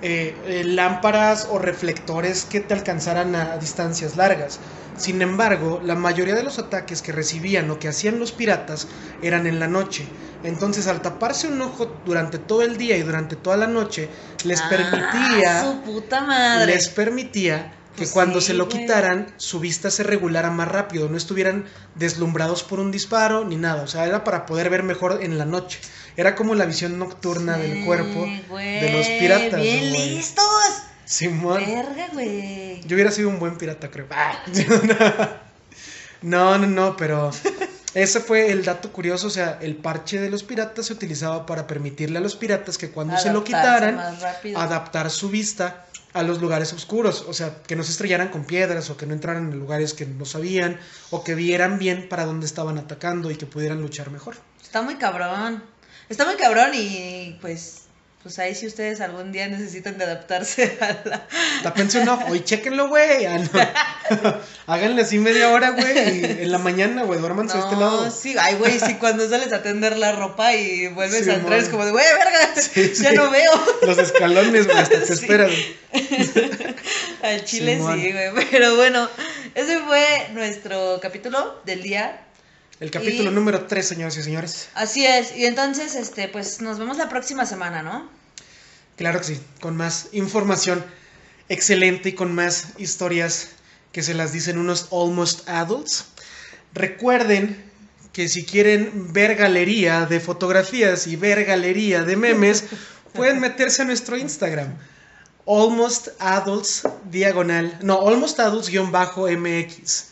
eh, eh, lámparas o reflectores que te alcanzaran a distancias largas. Sin embargo, la mayoría de los ataques que recibían o que hacían los piratas eran en la noche. Entonces, al taparse un ojo durante todo el día y durante toda la noche, les Ah, permitía Su puta madre. les permitía que Pues cuando sí, se lo güey. quitaran, su vista se regulara más rápido, no estuvieran deslumbrados por un disparo ni nada, o sea, era para poder ver mejor en la noche. Era como la visión nocturna del Sí, cuerpo de los piratas. Bien güey. listos. Simón. Verga, güey. Yo hubiera sido un buen pirata, creo. Ah. No, no, no, pero ese fue el dato curioso, o sea, el parche de los piratas se utilizaba para permitirle a los piratas que cuando se lo Adaptarse quitaran, adaptar su vista a los lugares oscuros, o sea, que no se estrellaran con piedras o que no entraran en lugares que no sabían o que vieran bien para dónde estaban atacando y que pudieran luchar mejor. Está muy cabrón. Está muy cabrón y pues pues ahí si ustedes algún día necesitan de adaptarse a la... Tápense un ojo y chéquenlo, güey. Ah, no. Háganle así media hora, güey, y en la mañana, güey, duérmanse de este lado. sí, ay, güey, sí, cuando sales a tender la ropa y vuelves Sí, a entrar es como de, güey, verga, Sí, ya sí. no veo. Los escalones, güey, hasta te esperan. Al chile sí, güey. Pero bueno, ese fue nuestro capítulo del día. El capítulo Y- número 3, señoras y señores. Así es. Y entonces, este, pues nos vemos la próxima semana, ¿no? Claro que sí, con más información excelente y con más historias que se las dicen unos almost adults. Recuerden que si quieren ver galería de fotografías y ver galería de memes, pueden meterse a nuestro Instagram. Almost Adults diagonal, no, Almost Adults guion bajo MX.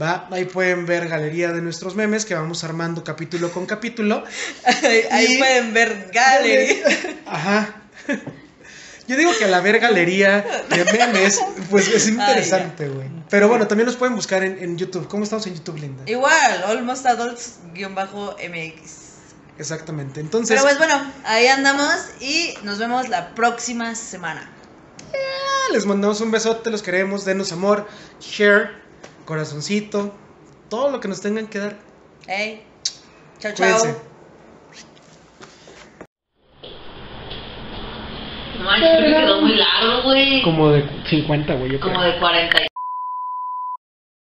¿Va? Ahí pueden ver galería de nuestros memes que vamos armando capítulo con capítulo. Ahí, ahí Y- pueden ver Gallery. Ajá. Yo digo que al haber galería de memes, pues es interesante, güey. Pero bueno, también nos pueden buscar en, en YouTube. ¿Cómo estamos en YouTube, Linda? Igual, Almost Adults-MX. Exactamente. Entonces, Pero pues bueno, ahí andamos y nos vemos la próxima semana. les mandamos un besote, los queremos, denos amor, share, corazoncito, todo lo que nos tengan que dar. Hey, chao, chao. Cuídense. No manches, creo que quedó muy largo, güey. Como de 50, güey, yo Como de 40 y